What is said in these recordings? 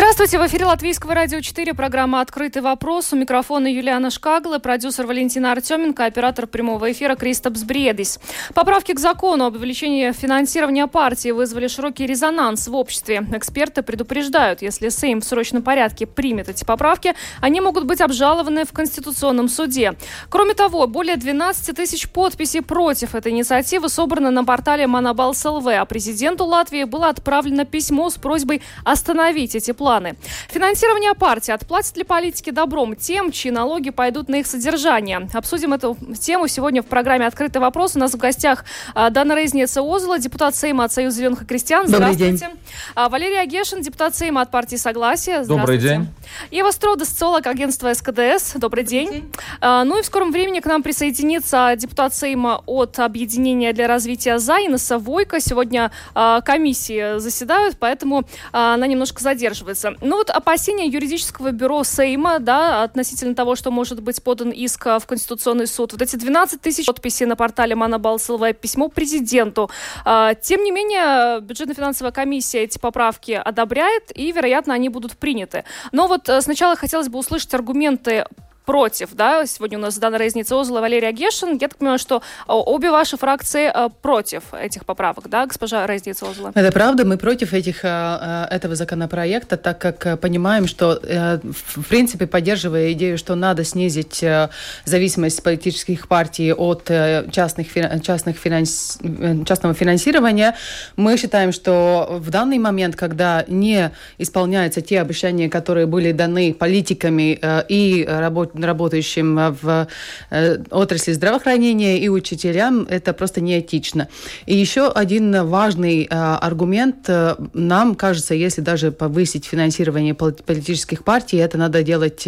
Здравствуйте, в эфире Латвийского радио 4, программа «Открытый вопрос». У микрофона Юлиана Шкагла, продюсер Валентина Артеменко, оператор прямого эфира Кристопс Бредис. Поправки к закону об увеличении финансирования партии вызвали широкий резонанс в обществе. Эксперты предупреждают, если Сейм в срочном порядке примет эти поправки, они могут быть обжалованы в Конституционном суде. Кроме того, более 12 тысяч подписей против этой инициативы собрано на портале Монобалс ЛВ, а президенту Латвии было отправлено письмо с просьбой остановить эти планы планы. Финансирование партии. Отплатят ли политики добром тем, чьи налоги пойдут на их содержание? Обсудим эту тему сегодня в программе «Открытый вопрос». У нас в гостях а, Дана Рейзница Озла, депутат Сейма от Союза зеленых крестьян. Здравствуйте. Добрый день. А, Валерий Агешин, депутат Сейма от партии Согласия. Добрый день. Ева Стродес, социолог агентства СКДС. Добрый день. Добрый день. А, ну и в скором времени к нам присоединится депутат Сейма от Объединения для развития Зайнеса Войко. Сегодня комиссии заседают, поэтому она немножко задерживается высказывается. Ну вот опасения юридического бюро Сейма, да, относительно того, что может быть подан иск в Конституционный суд. Вот эти 12 тысяч подписей на портале Манабалсовое письмо президенту. А, тем не менее, бюджетно-финансовая комиссия эти поправки одобряет, и, вероятно, они будут приняты. Но вот э, сначала хотелось бы услышать аргументы против, да, сегодня у нас Дана Резница Озла, Валерия Гешин. Я так понимаю, что а, обе ваши фракции а, против этих поправок, да, госпожа Резница Озла? Это правда, мы против этих, а, этого законопроекта, так как понимаем, что, э, в принципе, поддерживая идею, что надо снизить э, зависимость политических партий от э, частных, частных финанс, частного финансирования, мы считаем, что в данный момент, когда не исполняются те обещания, которые были даны политиками и работ работающим в э, отрасли здравоохранения и учителям, это просто неэтично. И еще один важный э, аргумент. Э, нам кажется, если даже повысить финансирование политических партий, это надо делать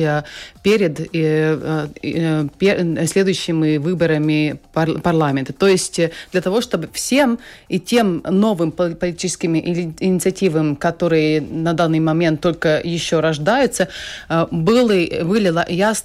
перед следующими выборами парламента. То есть для того, чтобы всем и тем новым политическим инициативам, которые на данный момент только еще рождаются, были, были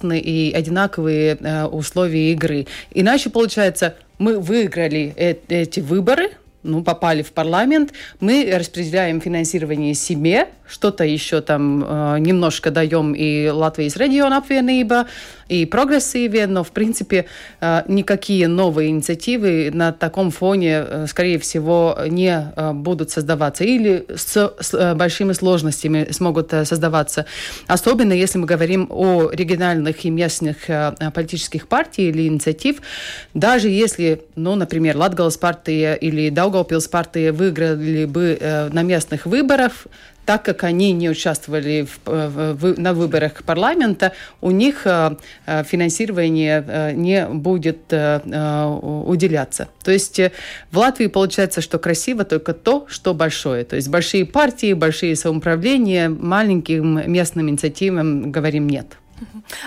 ясны и одинаковые э, условия игры. Иначе, получается, мы выиграли э эти выборы, ну, попали в парламент, мы распределяем финансирование себе, что-то еще там э, немножко даем и Латвijas региона apvienība, и прогрессиве, но, в принципе, э, никакие новые инициативы на таком фоне, э, скорее всего, не э, будут создаваться или с, с э, большими сложностями смогут э, создаваться. Особенно, если мы говорим о региональных и местных э, политических партий или инициатив, даже если, ну, например, Латгалс партия или Даугавпилс партия выиграли бы э, на местных выборах, так как они не участвовали в, в, на выборах парламента, у них э, э, финансирование э, не будет уделяться. То есть в Латвии получается, что красиво только то, что большое. То есть большие партии, большие самоуправления, маленьким местным инициативам говорим нет.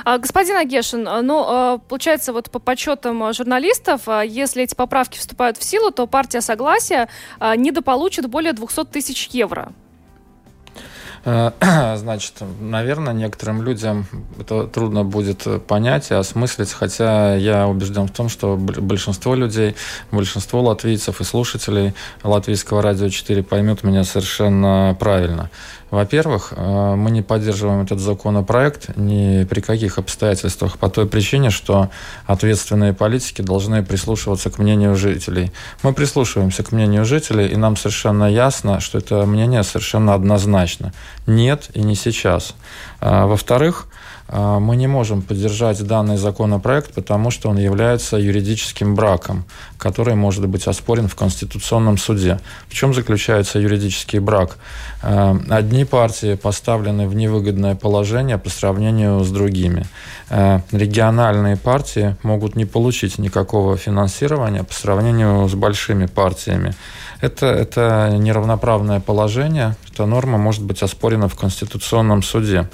А, господин Агешин, ну, получается, вот по подсчетам журналистов, если эти поправки вступают в силу, то партия Согласия недополучит более 200 тысяч евро. Э, значит, наверное, некоторым людям это трудно будет понять и осмыслить, хотя я убежден в том, что большинство людей, большинство латвийцев и слушателей латвийского радио 4 поймут меня совершенно правильно. Во-первых, э, мы не поддерживаем этот законопроект ни при каких обстоятельствах по той причине, что ответственные политики должны прислушиваться к мнению жителей. Мы прислушиваемся к мнению жителей, и нам совершенно ясно, что это мнение совершенно однозначно. Нет и не сейчас. А, во-вторых, мы не можем поддержать данный законопроект, потому что он является юридическим браком, который может быть оспорен в Конституционном суде. В чем заключается юридический брак? А, одни партии поставлены в невыгодное положение по сравнению с другими. А, региональные партии могут не получить никакого финансирования по сравнению с большими партиями. Это, это неравноправное положение. Эта норма может быть оспорена в Конституционном суде.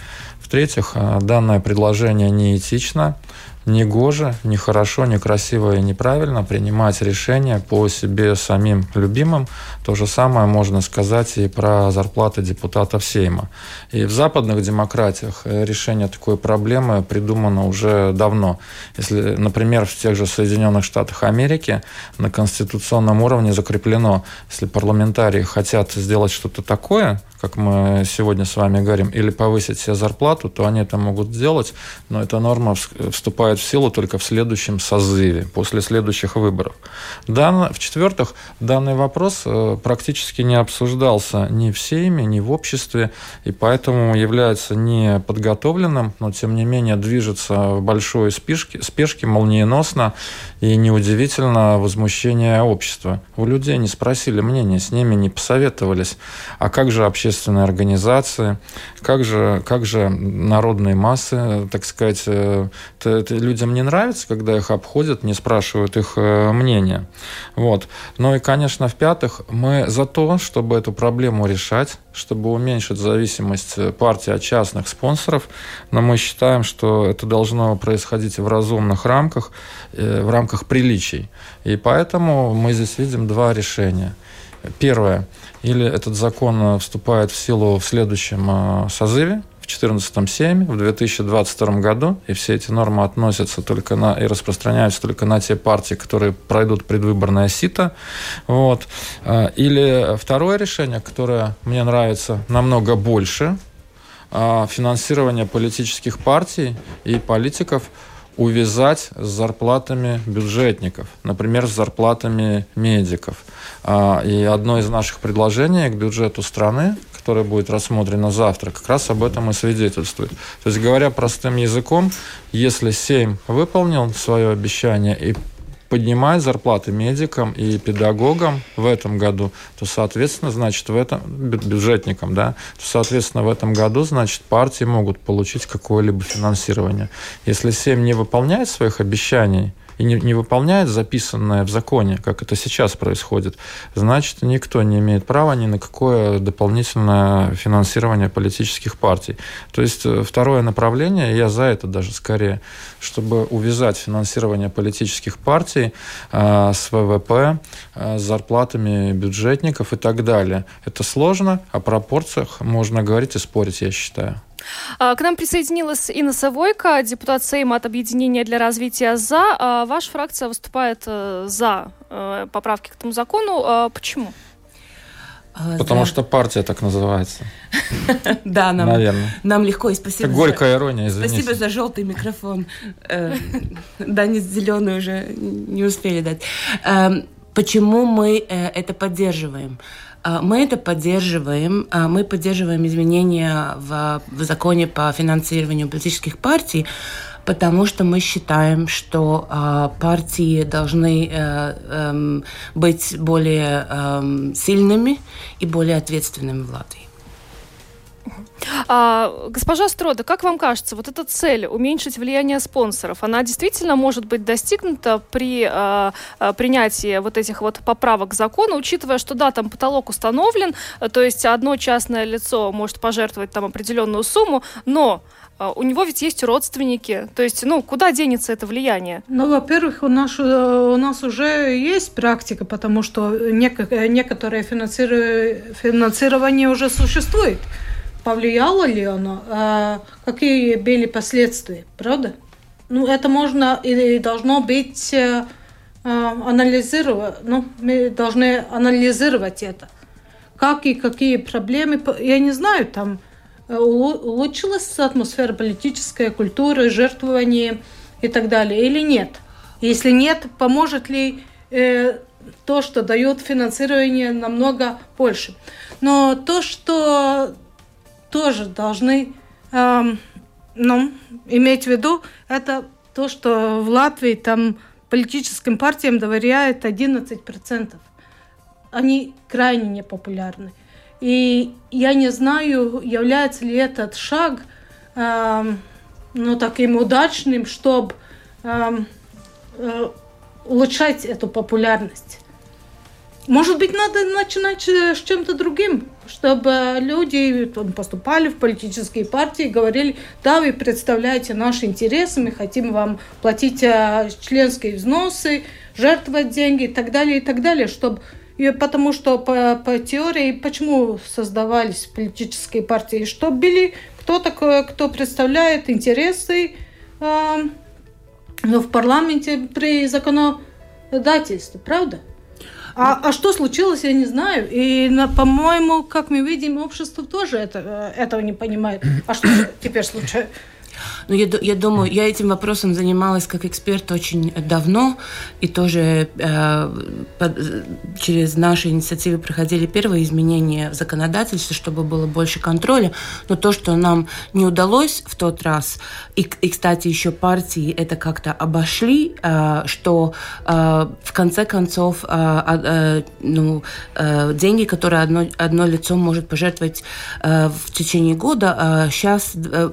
В-третьих, э, данное предложение неэтично. не гоже, не хорошо, не красиво и неправильно принимать решения по себе самим любимым. То же самое можно сказать и про зарплаты депутатов Сейма. И в западных демократиях решение такой проблемы придумано уже давно. Если, например, в тех же Соединенных Штатах Америки на конституционном уровне закреплено, если парламентарии хотят сделать что-то такое, как мы сегодня с вами говорим, или повысить себе зарплату, то они это могут сделать, но эта норма вступает в силу только в следующем созыве, после следующих выборов. Дан, в-четвертых, данный вопрос э, практически не обсуждался ни в Сейме, ни в обществе, и поэтому является неподготовленным, но тем не менее движется в большой спешке, спешке молниеносно, и неудивительно возмущение общества. У людей не спросили мнения, с ними не посоветовались. А как же общественные организации, как же, как же народные массы, так сказать, это, это людям не нравится, когда их обходят, не спрашивают их э, мнения. Вот. Ну и, конечно, в-пятых, мы за то, чтобы эту проблему решать, чтобы уменьшить зависимость партии от частных спонсоров, но мы считаем, что это должно происходить в разумных рамках, э, в рамках приличий. И поэтому мы здесь видим два решения. Первое. Или этот закон вступает в силу в следующем э, созыве, в 2014 Сейме, в 2022 году, и все эти нормы относятся только на и распространяются только на те партии, которые пройдут предвыборное сито. Вот. А, или второе решение, которое мне нравится намного больше, финансирование политических партий и политиков увязать с зарплатами бюджетников, например, с зарплатами медиков. А, и одно из наших предложений к бюджету страны, которая будет рассмотрена завтра, как раз об этом и свидетельствует. То есть, говоря простым языком, если Сейм выполнил свое обещание и поднимает зарплаты медикам и педагогам в этом году, то, соответственно, значит, в этом бюджетникам, да, то, соответственно, в этом году, значит, партии могут получить какое-либо финансирование. Если Сейм не выполняет своих обещаний, и не, не выполняет записанное в законе, как это сейчас происходит, значит, никто не имеет права ни на какое дополнительное финансирование политических партий. То есть э, второе направление, я за это даже скорее, чтобы увязать финансирование политических партий э, с ВВП, э, с зарплатами бюджетников и так далее. Это сложно, о пропорциях можно говорить и спорить, я считаю. А, к нам присоединилась Инна Савойко, депутат Сейма от Объединения для развития «За». А, ваша фракция выступает э, за э, поправки к этому закону. А, почему? Потому да. что партия так называется. Да, нам, Наверное. нам легко. И спасибо. Это горькая ирония, извините. Спасибо за желтый микрофон. Э, да, не зеленый уже не успели дать. Почему мы это поддерживаем? А, мы это поддерживаем. А, мы поддерживаем изменения в, в законе по финансированию политических партий, потому что мы считаем, что э, партии должны э, э, быть более э, сильными и более ответственными в Латвии. А, госпожа Строда, как вам кажется, вот эта цель уменьшить влияние спонсоров, она действительно может быть достигнута при а, а, принятии вот этих вот поправок к закону, учитывая, что да, там потолок установлен, то есть одно частное лицо может пожертвовать там определенную сумму, но а, у него ведь есть родственники. То есть, ну, куда денется это влияние? Ну, во-первых, у нас, э, у нас уже есть практика, потому что некоторое финансирование уже существует повлияло ли оно, а какие были последствия, правда? Ну, это можно и должно быть э, а, анализировать, ну, мы должны анализировать это. Как и какие проблемы, я не знаю, там э, улучшилась атмосфера политическая, культура, жертвование и так далее, или нет? Если нет, поможет ли э, то, что дает финансирование намного больше? Но то, что тоже должны эм, ну, иметь в виду, это то, что в Латвии там политическим партиям доверяют 11%. Они крайне непопулярны. И я не знаю, является ли этот шаг эм, ну, таким удачным, чтобы эм, э, улучшать эту популярность. Может быть, надо начинать с чем-то другим чтобы люди поступали в политические партии и говорили, да, вы представляете наши интересы, мы хотим вам платить э, членские взносы, жертвовать деньги и так далее, и так далее, чтобы потому что по, по теории, почему создавались политические партии, чтобы были кто такой, кто представляет интересы э, ну, в парламенте при законодательстве, правда? А, а что случилось, я не знаю. И, по-моему, как мы видим, общество тоже это, э, этого не понимает. А что теперь случается? Ну, я, я думаю, я этим вопросом занималась как эксперт очень давно, и тоже э, под, через наши инициативы проходили первые изменения в законодательстве, чтобы было больше контроля. Но то, что нам не удалось в тот раз, и, и кстати, еще партии это как-то обошли, э, что э, в конце концов э, э, ну, э, деньги, которые одно, одно лицо может пожертвовать э, в течение года, э, сейчас э,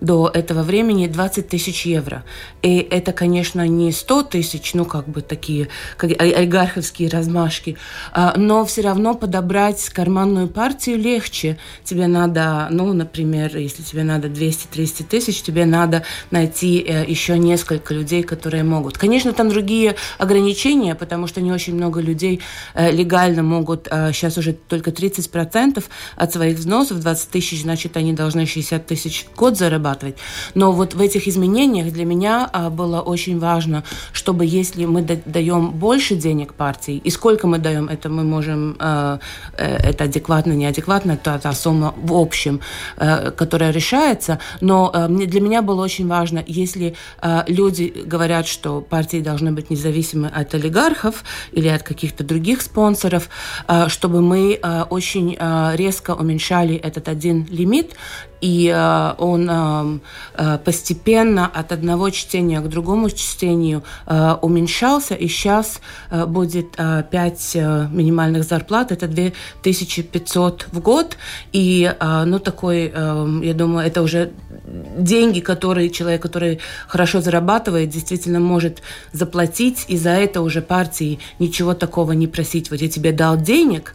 до этого этого времени 20 тысяч евро. И это, конечно, не 100 тысяч, ну, как бы такие как олигарховские размашки, а, но все равно подобрать карманную партию легче. Тебе надо, ну, например, если тебе надо 200-300 тысяч, тебе надо найти э, еще несколько людей, которые могут. Конечно, там другие ограничения, потому что не очень много людей э, легально могут сейчас э, уже только 30% от своих взносов, 20 тысяч, значит, они должны 60 тысяч год зарабатывать. Но вот в этих изменениях для меня а, было очень важно, чтобы если мы даем больше денег партии, и сколько мы даем, это мы можем, а, э, это адекватно, неадекватно, это та сумма в общем, э, которая решается. Но э, для меня было очень важно, если люди говорят, что партии должны быть независимы от олигархов или от каких-то других спонсоров, чтобы мы очень резко уменьшали этот один лимит, и э, он э, э, постепенно от одного чтения к другому чтению э, уменьшался, и сейчас будет э, 5 э, минимальных зарплат, это 2500 в год, и, ну, такой, э, я думаю, это уже деньги, которые человек, который хорошо зарабатывает, действительно может заплатить, и за это уже партии ничего такого не просить. Вот я тебе дал денег,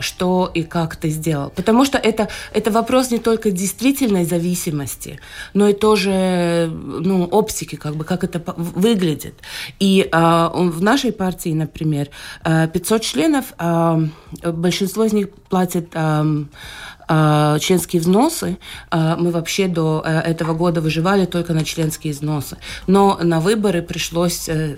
что и как ты сделал. Потому что это, это вопрос не только действительной зависимости, но и тоже ну, оптики, как бы, как это выглядит. И а, в нашей партии, например, 500 а, членов, большинство из них платят э, членские взносы. Э, мы вообще до э, этого года выживали только на членские взносы. Но на выборы пришлось э,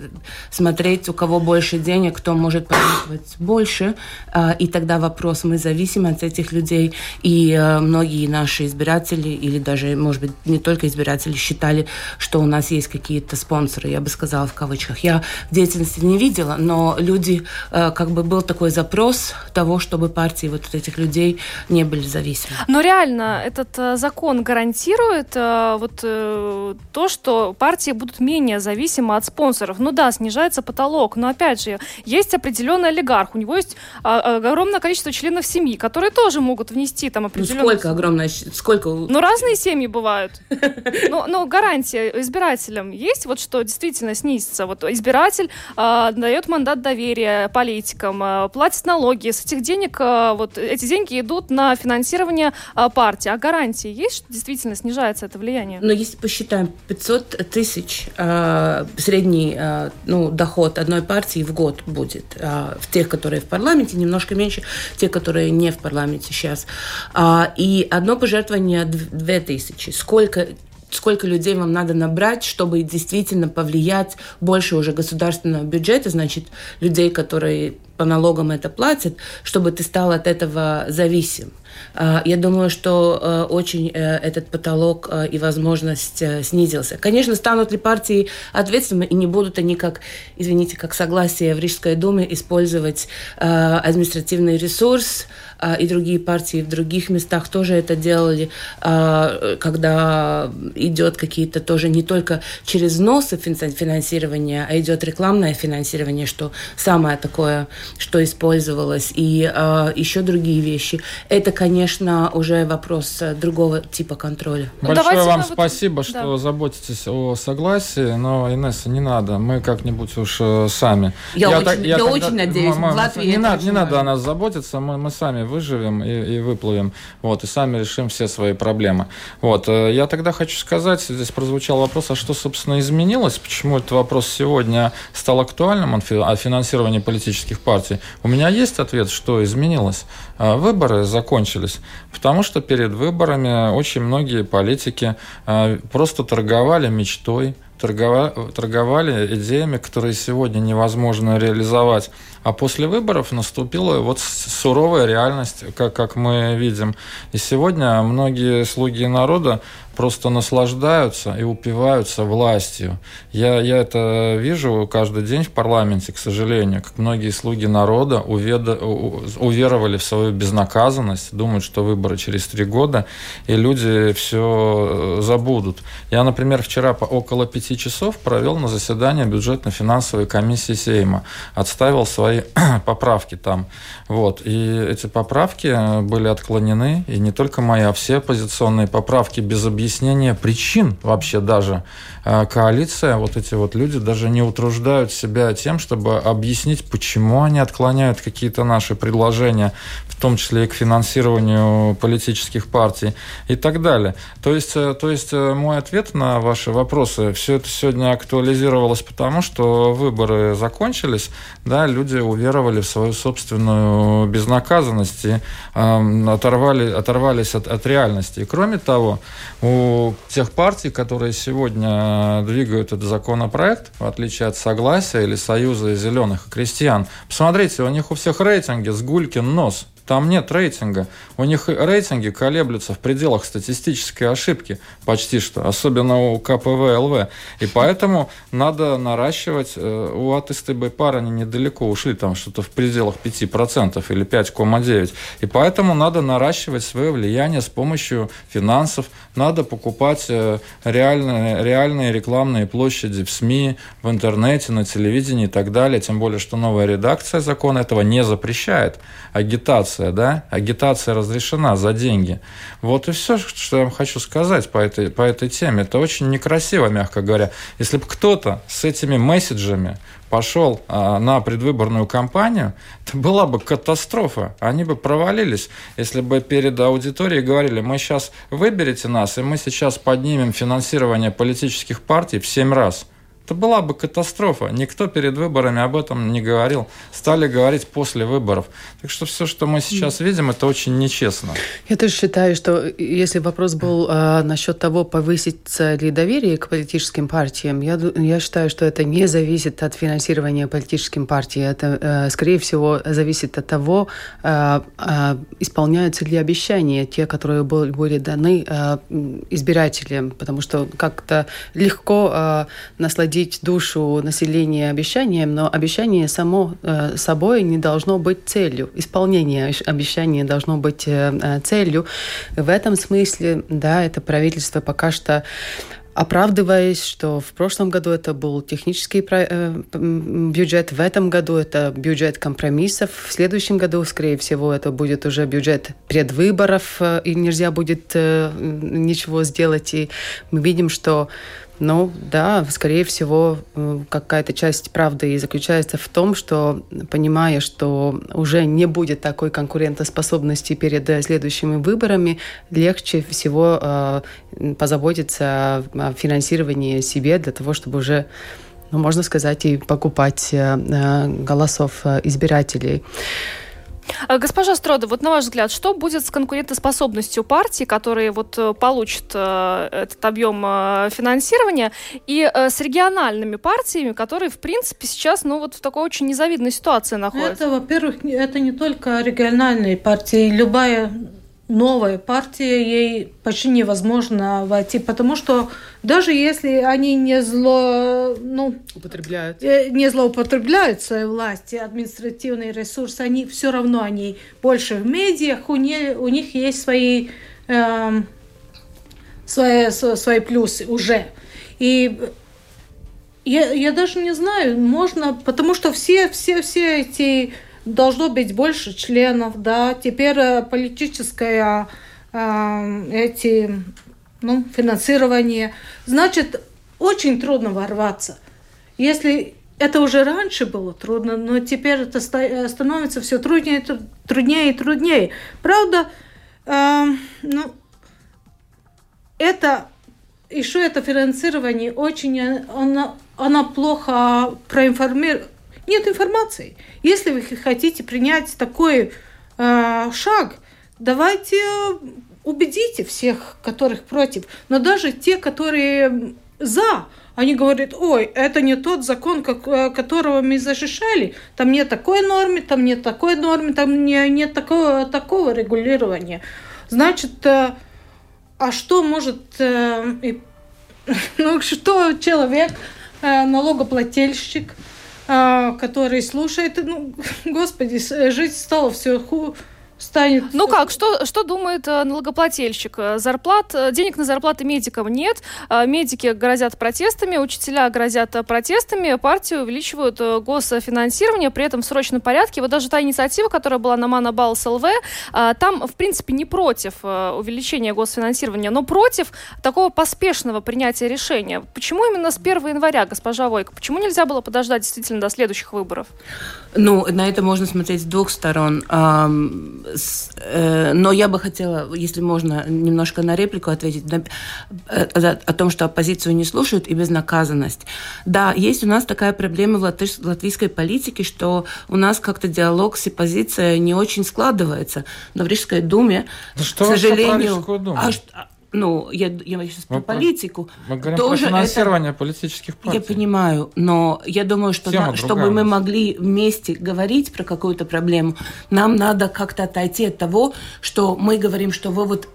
смотреть, у кого больше денег, кто может пожертвовать больше. Э, и тогда вопрос, мы зависим от этих людей. И э, многие наши избиратели, или даже, может быть, не только избиратели, считали, что у нас есть какие-то спонсоры, я бы сказала в кавычках. Я в деятельности не видела, но люди, э, как бы был такой запрос того, чтобы партии вот этих людей не были зависимы. Но реально этот э, закон гарантирует э, вот э, то, что партии будут менее зависимы от спонсоров. Ну да, снижается потолок, но опять же, есть определенный олигарх, у него есть а, огромное количество членов семьи, которые тоже могут внести там определенную... Ну сколько огромное? Сколько? Ну разные семьи бывают. Но, но гарантия избирателям есть, вот что действительно снизится. Вот избиратель э, дает мандат доверия политикам, э, платит налоги, с этих денег, э, вот эти деньги идут на финансирование финансирования а, партии. А гарантии есть, действительно снижается это влияние? Но если посчитаем 500 тысяч э, средний э, ну, доход одной партии в год будет. Э, в тех, которые в парламенте, немножко меньше, те, которые не в парламенте сейчас. Э, и одно пожертвование 2 тысячи. Сколько сколько людей вам надо набрать, чтобы действительно повлиять больше уже государственного бюджета, значит, людей, которые по налогам это платят, чтобы ты стал от этого зависим. А, я думаю, что э, очень э, этот потолок э, и возможность снизился. Конечно, станут ли партии ответственными и не будут они, как, извините, как согласие в Рижской думе использовать административный ресурс, и другие партии в других местах тоже это делали, когда идет какие-то тоже не только через взносы финансирования, а идет рекламное финансирование, что самое такое, что использовалось, и еще другие вещи. Это, конечно, уже вопрос другого типа контроля. Ну, Большое вам вот... спасибо, что да. заботитесь о согласии, но, Инесса, не надо, мы как-нибудь уж сами. Я, я, очень, так, я, я очень тогда, надеюсь, мы, в Латвии Не, надо, не надо о нас заботиться, мы, мы сами выживем и, и выплывем, вот, и сами решим все свои проблемы. Вот, я тогда хочу сказать, здесь прозвучал вопрос, а что, собственно, изменилось, почему этот вопрос сегодня стал актуальным о финансировании политических партий? У меня есть ответ, что изменилось. А, выборы закончились, потому что перед выборами очень многие политики а, просто торговали мечтой, торговали идеями, которые сегодня невозможно реализовать. А после выборов наступила вот суровая реальность, как, как мы видим. И сегодня многие слуги народа просто наслаждаются и упиваются властью. Я, я это вижу каждый день в парламенте, к сожалению, как многие слуги народа уведа, уверовали в свою безнаказанность, думают, что выборы через три года, и люди все э, забудут. Я, например, вчера по около пяти часов провел на заседании бюджетно-финансовой комиссии Сейма, отставил свои поправки там. Вот. И эти поправки были отклонены, и не только мои, а все оппозиционные поправки без объяснения причин вообще даже. А коалиция, вот эти вот люди даже не утруждают себя тем, чтобы объяснить, почему они отклоняют какие-то наши предложения, в том числе и к финансированию политических партий и так далее. То есть, э, то есть э, мой ответ на ваши вопросы, все это сегодня актуализировалось потому, что выборы закончились, да, люди уверовали в свою собственную безнаказанность и э, оторвали, оторвались от, от реальности. И кроме того, у тех партий, которые сегодня двигают этот законопроект, в отличие от Согласия или Союза зеленых и крестьян, посмотрите, у них у всех рейтинги с гулькин нос – там нет рейтинга. У них рейтинги колеблются в пределах статистической ошибки почти что, особенно у КПВ ЛВ. И поэтому надо наращивать. Э, у от СТБ пар они недалеко ушли, там что-то в пределах 5% или 5,9%. И поэтому надо наращивать свое влияние с помощью финансов. Надо покупать э, реальные, реальные рекламные площади в СМИ, в интернете, на телевидении и так далее. Тем более, что новая редакция закона этого не запрещает. Агитация агитация, да, агитация разрешена за деньги. Вот и все, что я вам хочу сказать по этой, по этой теме. Это очень некрасиво, мягко говоря. Если бы кто-то с этими месседжами пошел а, на предвыборную кампанию, это была бы катастрофа. Они бы провалились, если бы перед аудиторией говорили, мы сейчас выберете нас, и мы сейчас поднимем финансирование политических партий в семь раз – это была бы катастрофа. Никто перед выборами об этом не говорил. Стали говорить после выборов. Так что все, что мы сейчас видим, это очень нечестно. Я тоже считаю, что если вопрос был а, насчет того, повысится ли доверие к политическим партиям, я, я считаю, что это не зависит от финансирования политическим партиям. Это, а, скорее всего, зависит от того, а, а, исполняются ли обещания, те, которые были даны а, избирателям. Потому что как-то легко а, насладиться будить душу населения обещанием, но обещание само э, собой не должно быть целью. Исполнение обещания должно быть э, э, целью. В этом смысле, да, это правительство пока что оправдываясь, что в прошлом году это был технический бюджет, в этом году это бюджет компромиссов, в следующем году, скорее всего, это будет уже бюджет предвыборов, и нельзя будет ничего сделать. И мы видим, что ну да, скорее всего, э, какая-то часть правды и заключается в том, что, понимая, что уже не будет такой конкурентоспособности перед э, следующими выборами, легче всего э, позаботиться о финансировании себе для того, чтобы уже ну, можно сказать, и покупать голосов избирателей. Э, госпожа Строда, вот на ваш взгляд, что будет с конкурентоспособностью партий, которые вот э, получат э, этот объем финансирования, и с региональными партиями, которые, в принципе, сейчас, ну, вот в такой очень незавидной ситуации находятся? Это, во-первых, это не только региональные партии. Любая новая партия, ей почти невозможно войти, потому что даже если они не зло, ну, употребляют. Э, не злоупотребляют своей власти, административные ресурсы, они все равно они больше в медиах, у, не, у них есть свои, э, свои, свои плюсы уже. И я, я даже не знаю, можно, потому что все, все, все эти должно быть больше членов, да, теперь э, политическое э, эти, ну, финансирование. Значит, очень трудно ворваться. Если это уже раньше было трудно, но теперь это э, становится все труднее, труднее и труднее. Правда, э, ну, это еще это финансирование очень, оно, оно плохо проинформирует. Нет информации. Если вы хотите принять такой э, шаг, давайте убедите всех, которых против. Но даже те, которые за, они говорят, ой, это не тот закон, как, э, которого мы защищали. Там нет такой нормы, там нет такой нормы, там не, нет такого, такого регулирования. Значит, э, а что может, э, ну, что человек, налогоплательщик, который слушает, ну, господи, жить стало все хуже станет... Ну как, что, что думает э, налогоплательщик? Э, зарплат, э, денег на зарплаты медикам нет, медики грозят протестами, учителя грозят протестами, партии увеличивают госфинансирование, при этом в срочном порядке. Вот даже та инициатива, которая была на Манабалс ЛВ, там, в принципе, не против увеличения госфинансирования, но против такого поспешного принятия решения. Почему именно с 1 января, госпожа Войко? Почему нельзя было подождать действительно до следующих выборов? Ну, на это можно смотреть с двух сторон. Э, но я бы хотела, если можно, немножко на реплику ответить э, о том, что оппозицию не слушают и безнаказанность. Да, есть у нас такая проблема в латвийской политике, что у нас как-то диалог с оппозицией не очень складывается. Но в Рижской думе, да что к сожалению... Думу? А, ну, я, я сейчас про политику. Мы говорим тоже про финансирование это, политических партий. Я понимаю, но я думаю, что на, чтобы мы могли вместе говорить про какую-то проблему, нам надо как-то отойти от того, что мы говорим, что вы вот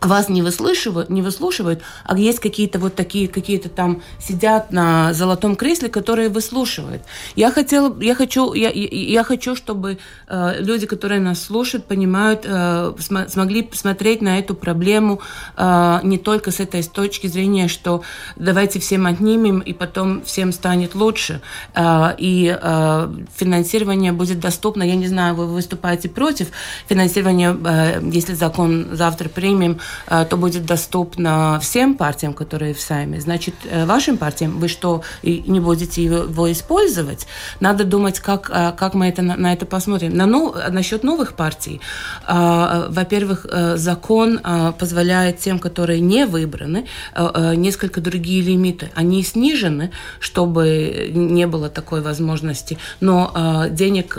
вас не выслушивают, не выслушивают, а есть какие-то вот такие, какие-то там сидят на золотом кресле, которые выслушивают. Я хотела, я хочу, я, я хочу, чтобы э, люди, которые нас слушают, понимают, э, см смогли посмотреть на эту проблему э, не только с этой точки зрения, что давайте всем отнимем и потом всем станет лучше, э, и э, финансирование будет доступно. Я не знаю, вы выступаете против финансирования, э, если закон завтра примем то будет доступно всем партиям, которые в Сайме. Значит, э, вашим партиям вы что, не будете его использовать? Надо думать, как, э, как мы это, на это посмотрим. На, ну, насчет новых партий. Во-первых, закон позволяет тем, которые не выбраны, несколько другие лимиты. Они снижены, чтобы не было такой возможности. Но денег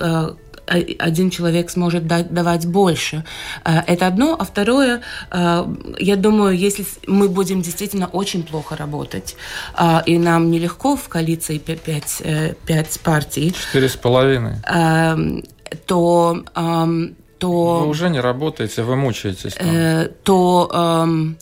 один человек сможет дать, давать больше. Э, это одно. А второе, э, я думаю, если мы будем действительно очень плохо работать, э, и нам нелегко в коалиции пять, пять партий... Четыре с половиной. Эм, то эм, то... Вы уже не работаете, вы мучаетесь. Там. То эм,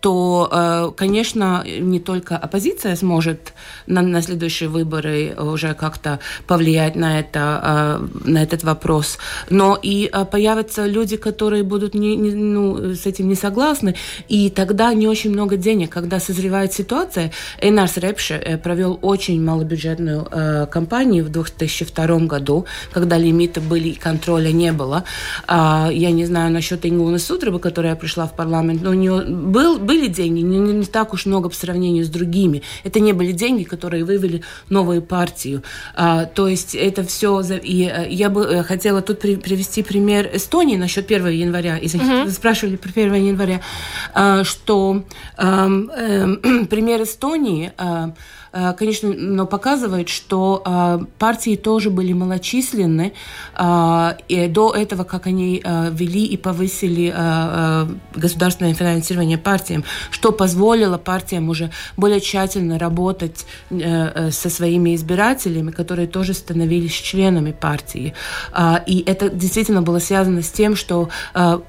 то, э, конечно, не только оппозиция сможет на, на следующие выборы уже как-то повлиять на, это, э, на этот вопрос, но и э, появятся люди, которые будут не, не, ну, с этим не согласны, и тогда не очень много денег. Когда созревает ситуация, Эйнарс Репше провел очень малобюджетную кампанию в 2002 году, когда лимиты были и контроля не было. А, я не знаю насчет Ингуна Сутрабы, которая пришла в парламент, но у нее был, был были деньги, не, не так уж много по сравнению с другими. Это не были деньги, которые вывели новую партию. А, то есть это все... И э, я бы э, хотела тут при, привести пример Эстонии насчет 1 января. Извините, uh-huh. спрашивали про 1 января. А, что а, а, пример Эстонии... А, Э, конечно, но показывает, что э, партии тоже были малочисленны. Э, и до этого, как они вели и повысили государственное финансирование партиям, что позволило партиям уже более тщательно работать со своими избирателями, которые тоже становились членами партии. И это действительно было связано с тем, что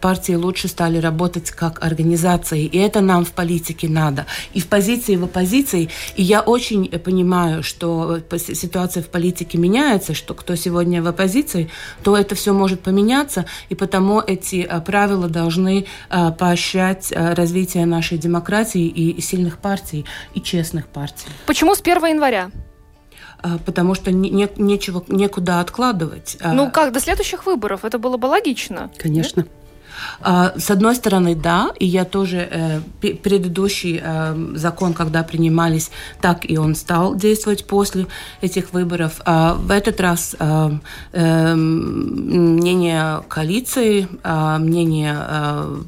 партии лучше стали работать как организации. И это нам в политике надо. И в позиции, и в оппозиции. И я очень очень понимаю, что ситуация в политике меняется, что кто сегодня в оппозиции, то это все может поменяться, и потому эти а, правила должны а, поощрять а, развитие нашей демократии и сильных партий, и честных партий. Почему с 1 января? потому что не, нечего, некуда откладывать. Ну как, до следующих выборов? Это было бы логично. Конечно. Да? А, с одной стороны, да, и я тоже э, предыдущий э, закон, когда принимались, так и он стал действовать после этих выборов. А в этот раз э, мнение коалиции, мнение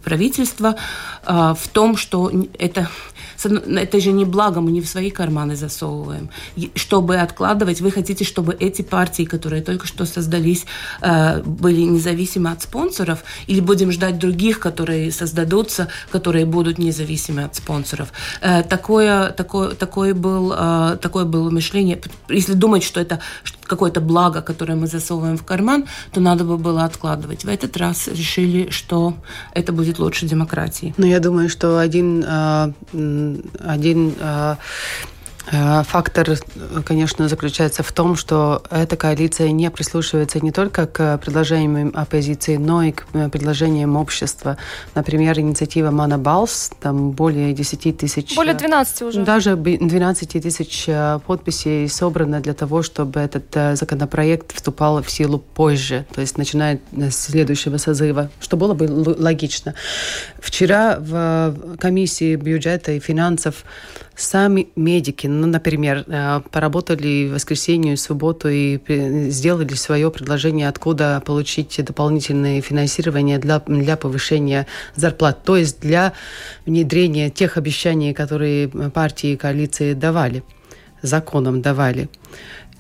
правительства в том, что это это же не благо, мы не в свои карманы засовываем. Чтобы откладывать, вы хотите, чтобы эти партии, которые только что создались, были независимы от спонсоров, или будем ждать других, которые создадутся, которые будут независимы от спонсоров. Э, такое, такое, такое, был, э, такое было мышление. Если думать, что это какое-то благо, которое мы засовываем в карман, то надо бы было откладывать. В этот раз решили, что это будет лучше демократии. Но я думаю, что один, один Э, фактор, конечно, заключается в том, что эта коалиция не прислушивается не только к предложениям оппозиции, но и к э, предложениям общества. Например, инициатива Мана Балс, там более 10 тысяч... Более 12 уже. Даже 12 тысяч э, подписей собрано для того, чтобы этот законопроект вступал в силу позже, то есть начиная с следующего созыва, что было бы логично. Вчера в комиссии бюджета и финансов сами медики, ну, например, э, поработали в воскресенье и субботу и сделали свое предложение, откуда получить дополнительное финансирование для, для повышения зарплат, то есть для внедрения тех обещаний, которые партии и коалиции давали, законом давали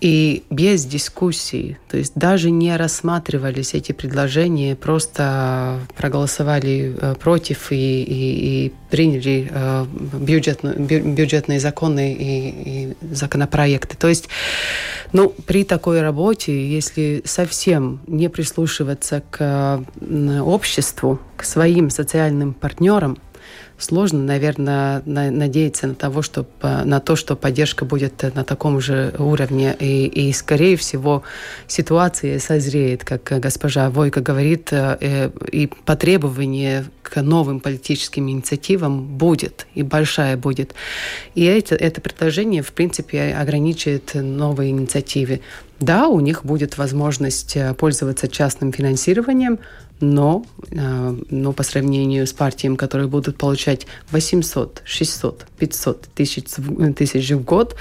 и без дискуссии, то есть даже не рассматривались эти предложения, просто проголосовали э, против и, и, и приняли э, бюджетно, бюджетные законы и, и законопроекты. То есть ну, при такой работе, если совсем не прислушиваться к обществу, к своим социальным партнерам, сложно, наверное, на, надеяться на, того, что, на то, что поддержка будет на таком же уровне. И, и скорее всего, ситуация созреет, как госпожа Войко говорит, э, и потребование к новым политическим инициативам будет, и большая будет. И это, это предложение, в принципе, ограничивает новые инициативы. Да, у них будет возможность э, пользоваться частным финансированием, но, э, но по сравнению с партиями, которые будут получать 800, 600, 500 тысяч, тысяч в год,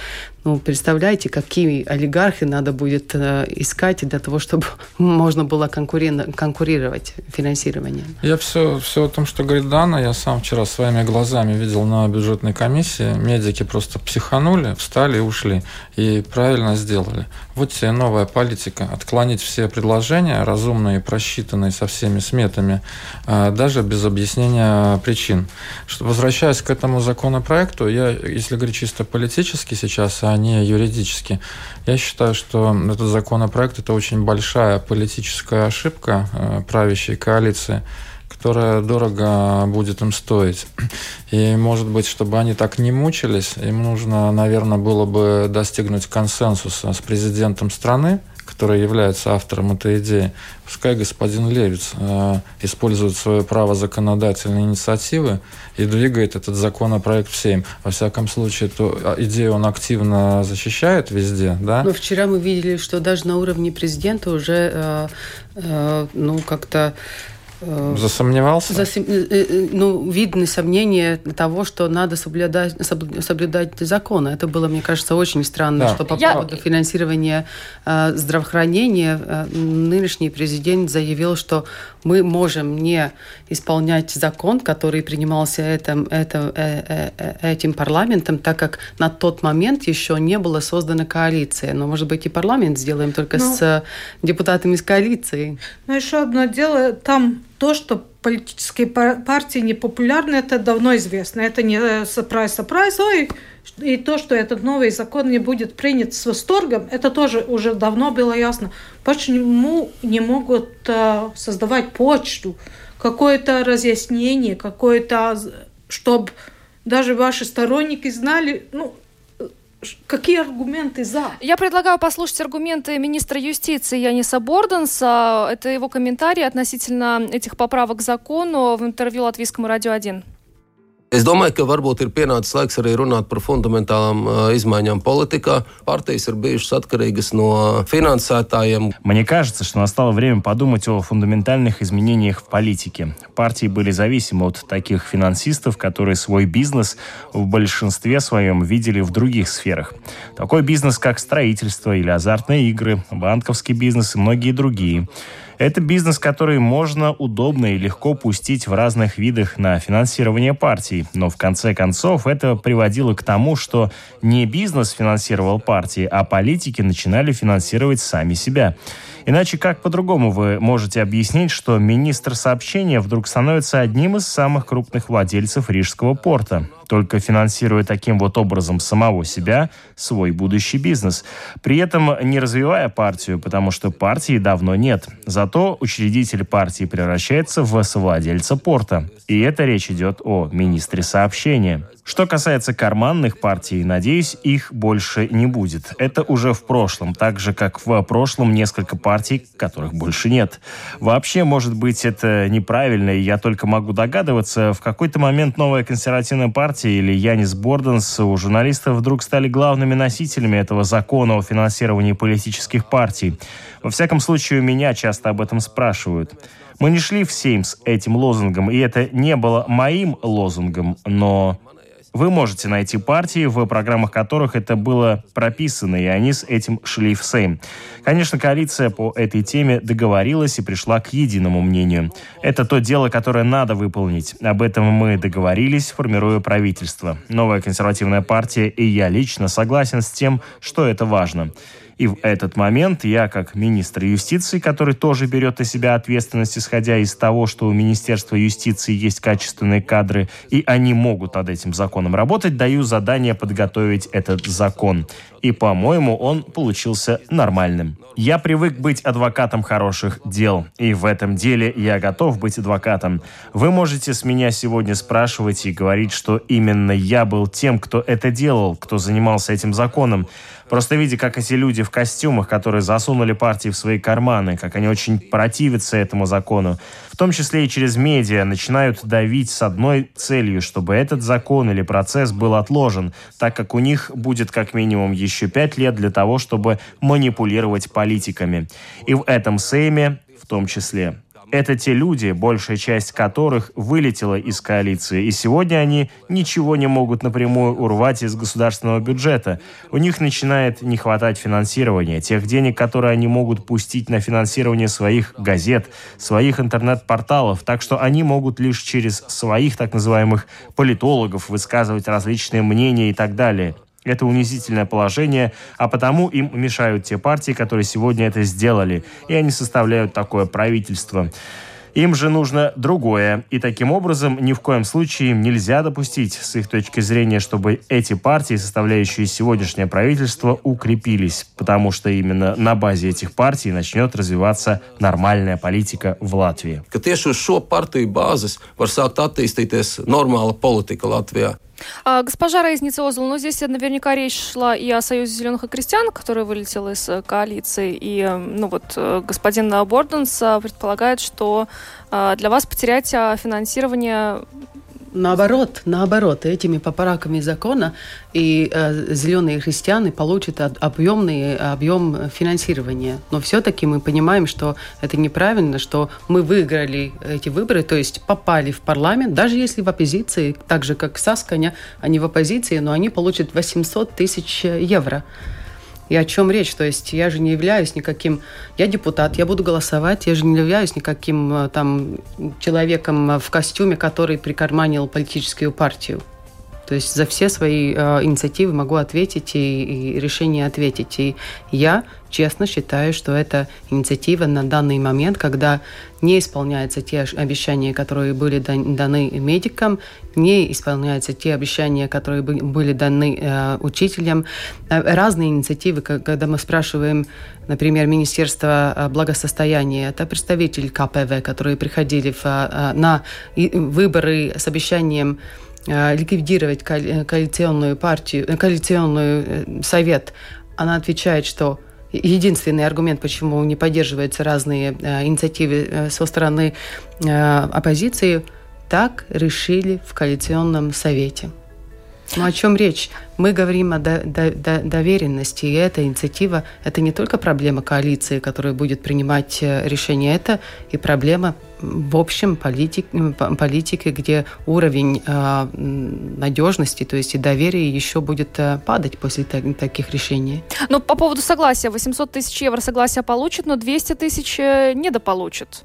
ну, представляете, какие олигархи надо будет э, искать для того, чтобы можно было конкури- конкурировать финансированием. Я все, все о том, что говорит Дана, я сам вчера своими глазами видел на бюджетной комиссии. Медики просто психанули, встали и ушли. И правильно сделали. Вот тебе новая политика. Отклонить все предложения, разумные, просчитанные со всеми сметами, э, даже без объяснения причин. Что, возвращаясь к этому законопроекту, я, если говорить чисто политически сейчас, а не юридически. Я считаю, что этот законопроект – это очень большая политическая ошибка э, правящей коалиции, которая дорого будет им стоить. И, может быть, чтобы они так не мучились, им нужно, наверное, было бы достигнуть консенсуса с президентом страны, который является автором этой идеи, пускай господин Левиц э, использует свое право законодательной инициативы и двигает этот законопроект всем. Во всяком случае, эту а, идею он активно защищает везде. Да? Но вчера мы видели, что даже на уровне президента уже э, э, ну, как-то Засомневался? Засом... Э, э, ну, видны сомнения того, что надо соблюдать, соблюдать законы. Это было, мне кажется, очень странно, да. что по Я... поводу финансирования э, здравоохранения э, нынешний президент заявил, что мы можем не исполнять закон, который принимался этим, это, э, э, этим парламентом, так как на тот момент еще не была создана коалиция. Но, может быть, и парламент сделаем только ну, с депутатами из коалиции. Ну, еще одно дело, там то, что политические партии непопулярны, это давно известно. Это не сюрприз-сюрприз, ой, и то, что этот новый закон не будет принят с восторгом, это тоже уже давно было ясно. Почему не могут э, создавать почту, какое-то разъяснение, какое-то, чтобы даже ваши сторонники знали, ну, Какие аргументы за? Я предлагаю послушать аргументы министра юстиции Яниса Борденса. Это его комментарий относительно этих поправок к закону в интервью Латвийскому радио 1. Es domāju, ka varbūt ir pienācis laiks arī runāt par fundamentālām uh, изменениям politikā. Партijas ir bijušas atkarīgas no финансатаем. Мне кажется, что настало время подумать о фундаментальных изменениях в политике. Партии были зависимы от таких финансистов, которые свой бизнес в большинстве своем видели в других сферах. Такой бизнес, как строительство или азартные игры, банковский бизнес и многие другие. Это бизнес, который можно удобно и легко пустить в разных видах на финансирование партий. Но в конце концов это приводило к тому, что не бизнес финансировал партии, а политики начинали финансировать сами себя. Иначе как по-другому вы можете объяснить, что министр сообщения вдруг становится одним из самых крупных владельцев Рижского порта, только финансируя таким вот образом самого себя, свой будущий бизнес, при этом не развивая партию, потому что партии давно нет. Зато учредитель партии превращается в совладельца порта. И это речь идет о министре сообщения. Что касается карманных партий, надеюсь, их больше не будет. Это уже в прошлом, так же, как в прошлом несколько партий, которых больше нет. Вообще, может быть, это неправильно, и я только могу догадываться, в какой-то момент новая консервативная партия или Янис Борденс у журналистов вдруг стали главными носителями этого закона о финансировании политических партий. Во всяком случае, меня часто об этом спрашивают. Мы не шли в Сейм с этим лозунгом, и это не было моим лозунгом, но вы можете найти партии, в программах которых это было прописано, и они с этим шли в Сейм. Конечно, коалиция по этой теме договорилась и пришла к единому мнению. Это то дело, которое надо выполнить. Об этом мы договорились, формируя правительство. Новая консервативная партия и я лично согласен с тем, что это важно. И в этот момент я, как министр юстиции, который тоже берет на себя ответственность, исходя из того, что у Министерства юстиции есть качественные кадры, и они могут над этим законом работать, даю задание подготовить этот закон. И, по-моему, он получился нормальным. Я привык быть адвокатом хороших дел, и в этом деле я готов быть адвокатом. Вы можете с меня сегодня спрашивать и говорить, что именно я был тем, кто это делал, кто занимался этим законом. Просто видя, как эти люди в костюмах, которые засунули партии в свои карманы, как они очень противятся этому закону, в том числе и через медиа, начинают давить с одной целью, чтобы этот закон или процесс был отложен, так как у них будет как минимум еще пять лет для того, чтобы манипулировать политиками. И в этом Сейме в том числе. Это те люди, большая часть которых вылетела из коалиции, и сегодня они ничего не могут напрямую урвать из государственного бюджета. У них начинает не хватать финансирования, тех денег, которые они могут пустить на финансирование своих газет, своих интернет-порталов, так что они могут лишь через своих так называемых политологов высказывать различные мнения и так далее. Это унизительное положение, а потому им мешают те партии, которые сегодня это сделали, и они составляют такое правительство. Им же нужно другое. И таким образом ни в коем случае им нельзя допустить, с их точки зрения, чтобы эти партии, составляющие сегодняшнее правительство, укрепились. Потому что именно на базе этих партий начнет развиваться нормальная политика в Латвии. Ka tieši uz šo partiju bāzes var sākt attīstīties normāla politika. А, госпожа Рейзница Озл, ну здесь наверняка речь шла и о Союзе зеленых и крестьян, который вылетел из э, коалиции, и э, ну вот э, господин Борденс предполагает, что для вас потерять финансирование Наоборот, наоборот, этими поправками закона и э, зеленые христиане получат объемный объем финансирования. Но все-таки мы понимаем, что это неправильно, что мы выиграли эти выборы, то есть попали в парламент, даже если в оппозиции, так же как Сасканя, они в оппозиции, но они получат 800 тысяч евро. И о чем речь? То есть я же не являюсь никаким... Я депутат, я буду голосовать, я же не являюсь никаким э, там человеком в костюме, который прикарманил политическую партию. То есть за все свои э, инициативы могу ответить и, и решение ответить. И я честно считаю, что это инициатива на данный момент, когда не исполняются те обещания, которые были даны медикам, не исполняются те обещания, которые были даны э, учителям. Э, разные инициативы, когда мы спрашиваем, например, Министерство э, благосостояния, это представитель КПВ, которые приходили в, э, на выборы с обещанием ликвидировать коалиционную партию, коалиционный э, совет, она отвечает, что единственный аргумент, почему не поддерживаются разные инициативы со стороны оппозиции, так решили в коалиционном совете. Ну о чем речь? Мы говорим о до, до, до, доверенности, и эта инициатива – это не только проблема коалиции, которая будет принимать э, решения, это и проблема в общем политик, политике, где уровень э, надежности, то есть и доверия еще будет э, падать после так, таких решений. Ну, по поводу согласия. 800 тысяч евро согласия получит, но 200 тысяч э, недополучит.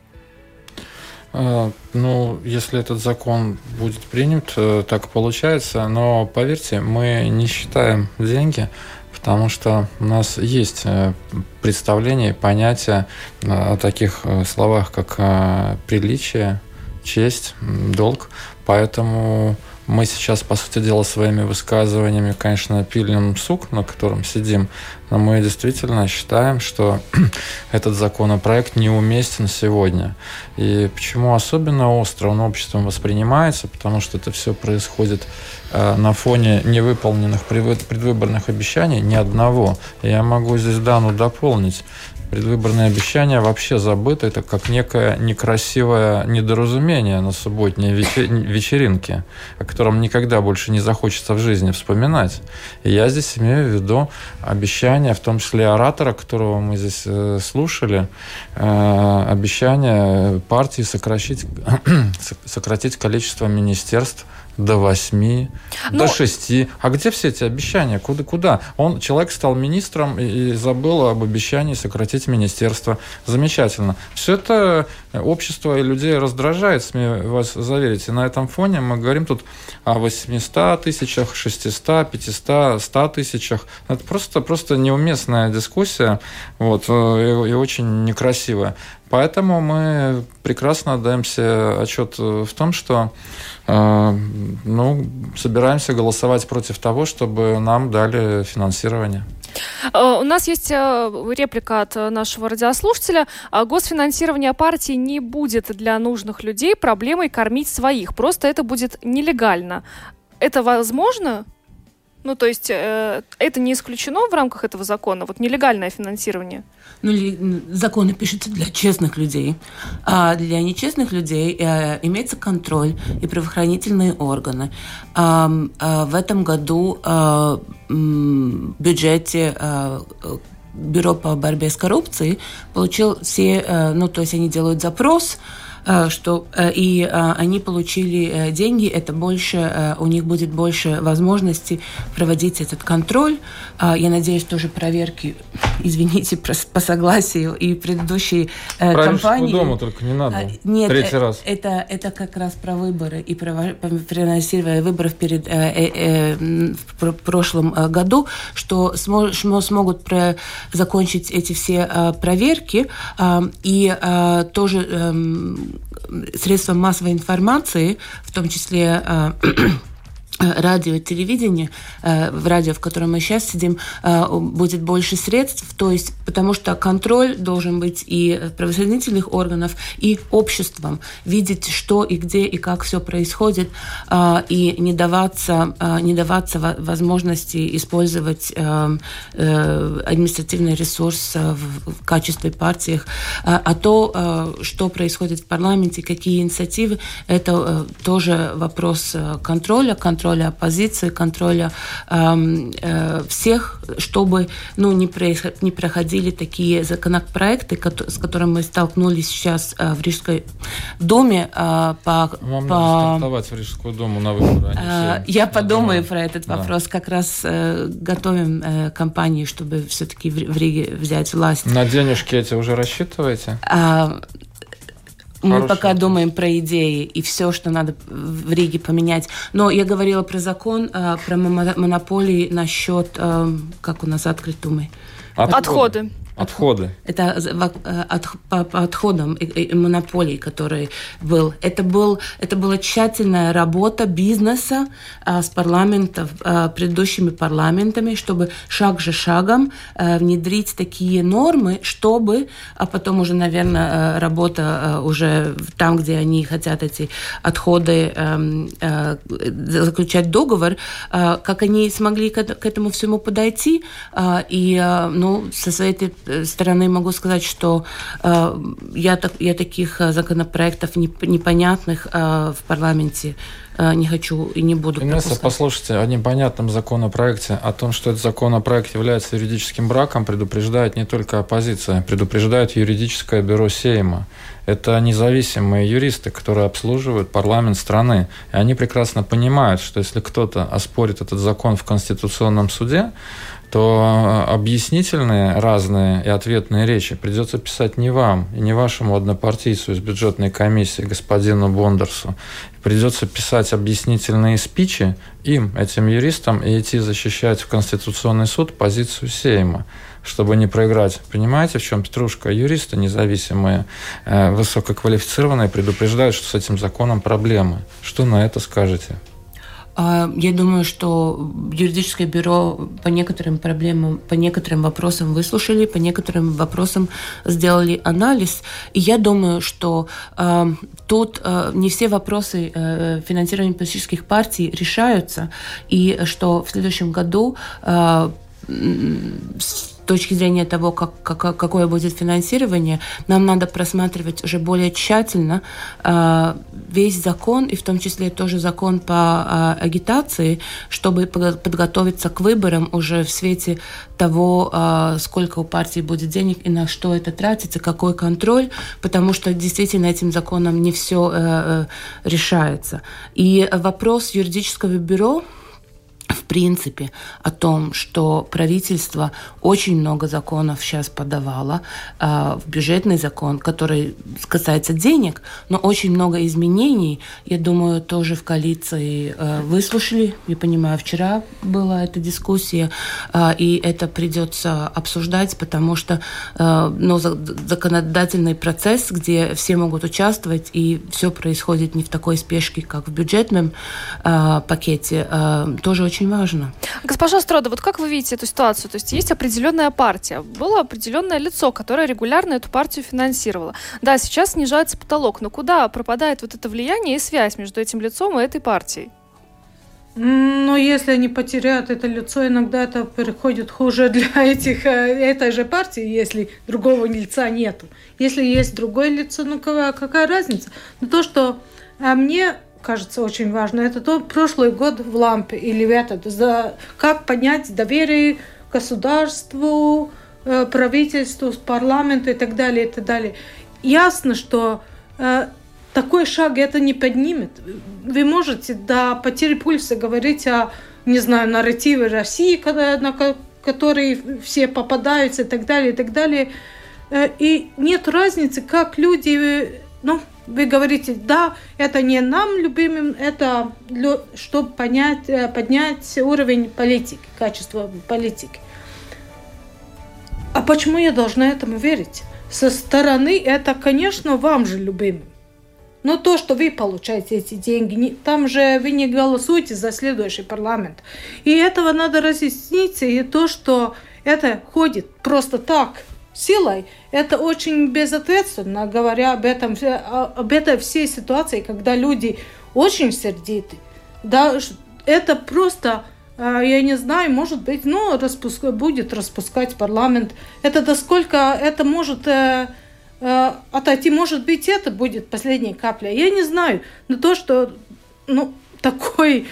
А, ну, если этот закон будет принят, э, так получается. Но поверьте, мы не считаем деньги, потому что у нас есть э, представление, понятие э, о таких словах, как приличие, честь, долг. Поэтому мы сейчас, по сути дела, своими высказываниями, конечно, пилим сук, на котором сидим, но мы действительно считаем, что этот законопроект неуместен сегодня. И почему особенно остро он обществом воспринимается? Потому что это все происходит э, на фоне невыполненных предвыборных обещаний ни одного. Я могу здесь Дану дополнить предвыборные обещания вообще забыты. Это как некое некрасивое недоразумение на субботней вечеринке, о котором никогда больше не захочется в жизни вспоминать. И я здесь имею в виду обещание, в том числе оратора, которого мы здесь э, слушали, э, обещание партии сократить, сократить количество министерств до восьми, Но... до шести. А где все эти обещания? Куда? куда? Он, человек стал министром и забыл об обещании сократить министерство. Замечательно. Все это общество и людей раздражает, смею вас заверить. И на этом фоне мы говорим тут о 800 тысячах, 600, 500, 100 тысячах. Это просто, просто неуместная дискуссия вот, и, и очень некрасивая. Поэтому мы прекрасно отдаем себе отчет в том, что э, ну, собираемся голосовать против того, чтобы нам дали финансирование. Э, у нас есть э, реплика от нашего радиослушателя. Госфинансирование партии не будет для нужных людей проблемой кормить своих. Просто это будет нелегально. Это возможно? Ну, то есть э, это не исключено в рамках этого закона, вот нелегальное финансирование? Ну, законы пишутся для честных людей. А для нечестных людей э, имеется контроль и правоохранительные органы. А, а в этом году в бюджете а, Бюро по борьбе с коррупцией получил все, э, ну, то есть они делают запрос, Э, что э, и э, они получили деньги, это больше, у них будет больше возможностей проводить этот контроль. Я надеюсь, тоже проверки, извините, по согласию и предыдущей кампании. дома только не надо. Нет, Третий раз. Это, это как раз про выборы и про финансирование выборов перед в прошлом году, что смогут закончить эти все проверки и тоже эм, средства массовой информации, в том числе Э, радио и телевидение, э, в радио, в котором мы сейчас сидим, э, будет больше средств, то есть потому что контроль должен быть и правоохранительных органов, и обществом, видеть, что и где и как все происходит, и не даваться, не даваться возможности использовать административный ресурс в качестве партиях, а то, что происходит в парламенте, какие инициативы, это тоже вопрос контроля, контроля контроля оппозиции, контроля э, э, всех, чтобы ну, не, происход, не проходили такие законопроекты, с которыми мы столкнулись сейчас э, в Рижской Думе. Э, по, Вам по... надо стартовать в Рижскую Думу на выборы. Э, я подумаю думаю. про этот вопрос. Да. Как раз э, готовим э, кампанию, чтобы все-таки в, в Риге взять власть. На денежки эти уже рассчитываете? А, мы пока вопрос. думаем про идеи и все, что надо в Риге поменять. Но я говорила про закон, э, про монополии насчет, э, как у нас открыть думай. Отходы. Отходы. Это э, от, по, по отходам и, и монополий, который был. Это, был. это была тщательная работа бизнеса а, с парламентом, а, предыдущими парламентами, чтобы шаг за шагом а, внедрить такие нормы, чтобы, а потом уже, наверное, работа а, уже там, где они хотят эти отходы а, а, заключать договор, а, как они смогли к, к этому всему подойти а, и а, ну, со своей стороны могу сказать, что э, я, так, я таких законопроектов непонятных в парламенте не хочу и не буду Инесса, послушайте, о непонятном законопроекте, о том, что этот законопроект является юридическим браком, предупреждает не только оппозиция, предупреждает юридическое бюро Сейма. Это независимые юристы, которые обслуживают парламент страны. И они прекрасно понимают, что если кто-то оспорит этот закон в Конституционном суде, то э, объяснительные разные и ответные речи придется писать не вам и не вашему однопартийцу из бюджетной комиссии, господину Бондарсу. Придется писать объяснительные спичи им, этим юристам, и идти защищать в Конституционный суд позицию Сейма чтобы не проиграть. Понимаете, в чем петрушка? Юристы независимые, э, высококвалифицированные предупреждают, что с этим законом проблемы. Что на это скажете? А, я думаю, что юридическое бюро по некоторым проблемам, по некоторым вопросам выслушали, по некоторым вопросам сделали анализ. И я думаю, что э, тут э, не все вопросы э, финансирования политических партий решаются, и что в следующем году э, точки зрения того, как, как, какое будет финансирование, нам надо просматривать уже более тщательно э, весь закон, и в том числе тоже закон по э, агитации, чтобы подготовиться к выборам уже в свете того, э, сколько у партии будет денег и на что это тратится, какой контроль, потому что действительно этим законом не все э, э, решается. И вопрос юридического бюро принципе о том, что правительство очень много законов сейчас подавало э, в бюджетный закон, который касается денег, но очень много изменений, я думаю, тоже в коалиции э, выслушали. Я понимаю, вчера была эта дискуссия, э, и это придется обсуждать, потому что э, ну, законодательный процесс, где все могут участвовать, и все происходит не в такой спешке, как в бюджетном э, пакете, э, тоже очень очень важно. Госпожа Строда, вот как вы видите эту ситуацию? То есть есть определенная партия, было определенное лицо, которое регулярно эту партию финансировало. Да, сейчас снижается потолок, но куда пропадает вот это влияние и связь между этим лицом и этой партией? Но если они потеряют это лицо, иногда это переходит хуже для этих, э, этой же партии, если другого лица нету. Если есть другое лицо, ну какая, какая разница? Но то, что а мне кажется, очень важно. Это тот прошлый год в лампе или в этот, за как поднять доверие государству, э, правительству, парламенту и так далее, и так далее. Ясно, что э, такой шаг это не поднимет. Вы можете до потери пульса говорить о, не знаю, нарративе России, когда, на который все попадаются и так далее, и так далее. Э, и нет разницы, как люди, ну, вы говорите, да, это не нам любимым, это чтобы понять, э, поднять уровень политики, качество политики. А почему я должна этому верить? Со стороны это, конечно, вам же любимым. Но то, что вы получаете эти деньги, там же вы не голосуете за следующий парламент. И этого надо разъяснить. И то, что это ходит просто так, силой, это очень безответственно, говоря об этом, об этой всей ситуации, когда люди очень сердиты. Да, это просто, а, я не знаю, может быть, ну, распуск, будет распускать парламент. Это до сколько это может э, э, отойти, может быть, это будет последняя капля. Я не знаю, но то, что ну, такой э,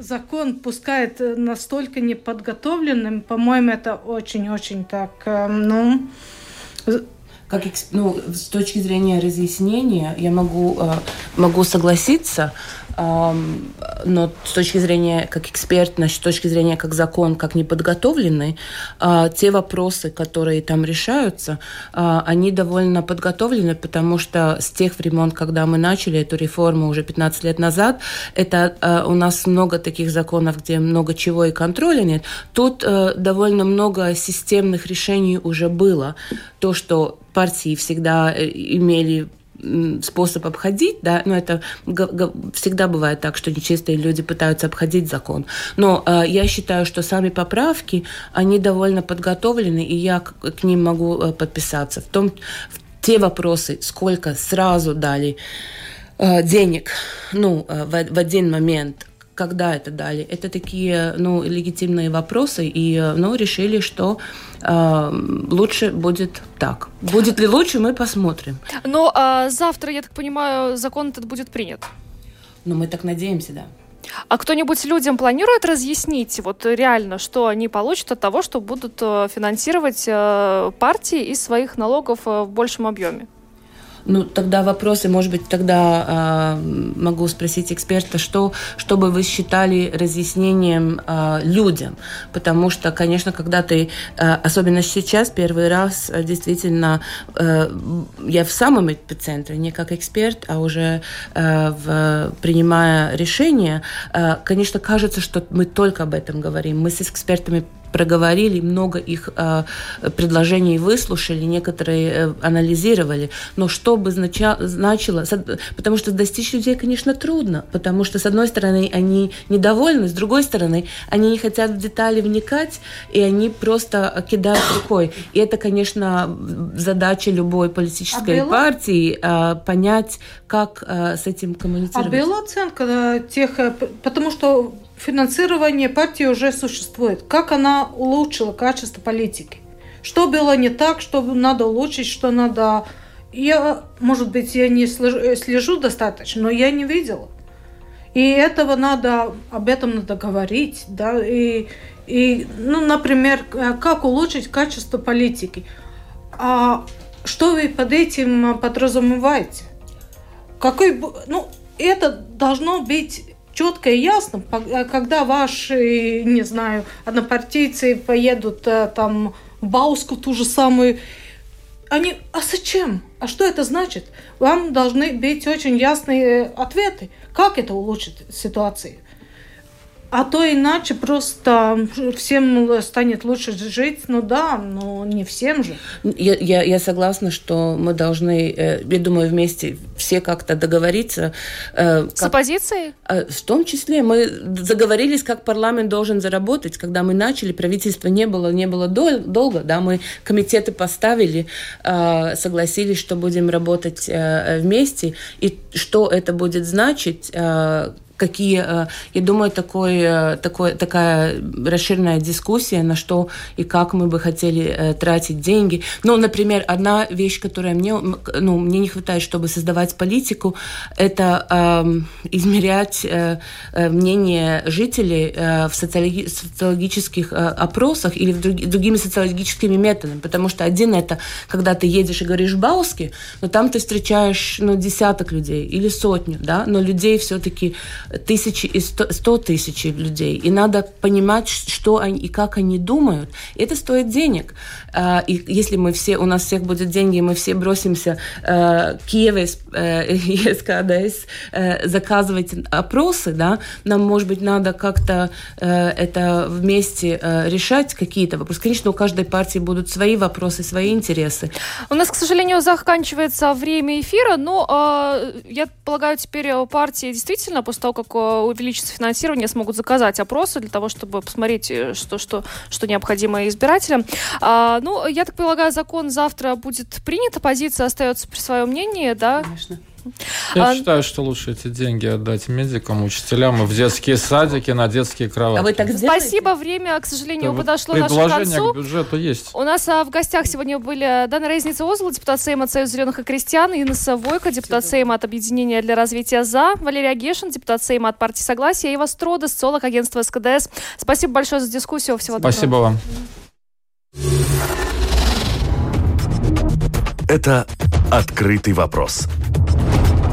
закон пускает настолько неподготовленным, по-моему, это очень-очень так, э, ну... Как, ну, с точки зрения разъяснения я могу, э, могу согласиться, но с точки зрения как эксперт, с точки зрения как закон, как неподготовленный, а, те вопросы, которые там решаются, а, они довольно подготовлены, потому что с тех времен, когда мы начали эту реформу уже 15 лет назад, это а, у нас много таких законов, где много чего и контроля нет. Тут э, довольно много системных решений уже было. То, что партии всегда э, имели способ обходить, да, но это всегда бывает так, что нечистые люди пытаются обходить закон. Но э, я считаю, что сами поправки, они довольно подготовлены, и я к, к ним могу э, подписаться. В том, в те вопросы, сколько сразу дали э, денег, ну, э, в, в один момент когда это дали. Это такие ну, легитимные вопросы, и ну, решили, что э, лучше будет так. Будет ли лучше, мы посмотрим. Но а завтра, я так понимаю, закон этот будет принят. Ну, мы так надеемся, да. А кто-нибудь людям планирует разъяснить, вот реально, что они получат от того, что будут э, финансировать э, партии из своих налогов э, в большем объеме? Ну, тогда вопросы, может быть, тогда э, могу спросить эксперта, что, что бы вы считали разъяснением э, людям? Потому что, конечно, когда ты, э, особенно сейчас, первый раз, действительно, э, я в самом эпицентре, не как эксперт, а уже э, в, принимая решения, э, конечно, кажется, что мы только об этом говорим. Мы с экспертами проговорили, много их э, предложений выслушали, некоторые э, анализировали. Но что бы знача, значило, потому что достичь людей, конечно, трудно, потому что, с одной стороны, они недовольны, с другой стороны, они не хотят в детали вникать, и они просто кидают рукой. И это, конечно, задача любой политической а партии э, понять, как э, с этим коммуницировать. А была оценка тех, э, потому что финансирование партии уже существует. Как она улучшила качество политики? Что было не так, что надо улучшить, что надо... Я, может быть, я не слежу достаточно, но я не видела. И этого надо, об этом надо говорить, да, и, и, ну, например, как улучшить качество политики. А что вы под этим подразумеваете? Какой, ну, это должно быть четко и ясно, э, когда ваши, не знаю, однопартийцы поедут э, там в Бауску ту же самую, они, а зачем? А что это значит? Вам должны быть очень ясные ответы. Как это улучшит ситуацию? А то иначе просто всем станет лучше жить. Ну да, но не всем же. Я, я, я согласна, что мы должны, э, я думаю, вместе все как-то договориться. Э, как, С оппозицией? Э, в том числе мы заговорились, как парламент должен заработать. Когда мы начали, правительства не было, не было дол- долго, да, мы комитеты поставили, согласились, что будем работать вместе, и что это будет значить, какие, э, я думаю, такой, э, такой, такая расширенная дискуссия, на что и как мы бы хотели э, тратить деньги. Ну, например, одна вещь, которая мне, ну, мне не хватает, чтобы создавать политику, это э, измерять э, мнение жителей э, в социологи социологических э, опросах или в друг, другими социологическими методами, потому что один это, когда ты едешь и говоришь Бауски, но там ты встречаешь ну, десяток людей или сотню, да, но людей все-таки тысячи и сто, сто тысяч людей. И надо понимать, что они и как они думают. Это стоит денег. А, и если мы все, у нас всех будет деньги, и мы все бросимся э, Киеве, ЕСКДС, э, заказывать опросы, да, нам, может быть, надо как-то э, это вместе решать, какие-то вопросы. Конечно, у каждой партии будут свои вопросы, свои интересы. У нас, к сожалению, заканчивается время эфира, но я полагаю, теперь партии действительно, после того, как увеличится финансирование, смогут заказать опросы для того, чтобы посмотреть, что, что, что необходимо избирателям. А, ну, я так полагаю, закон завтра будет принят, оппозиция остается при своем мнении, да? Конечно. Я а... считаю, что лучше эти деньги отдать медикам, учителям и в детские садики на детские кровати. А вы так Спасибо, время, к сожалению, Это подошло вот нашему концу. к бюджету есть. У нас а, в гостях сегодня были Дана Резница Озла, депутат Сейма от Союза зеленых и крестьян, Инна Савойко, депутат. Сейма от Объединения для развития ЗА, Валерия Гешин, депутат Сейма от партии Согласия, Ива Строда, социолог агентства СКДС. Спасибо большое за дискуссию. Всего доброго. Спасибо вам. Это «Открытый вопрос»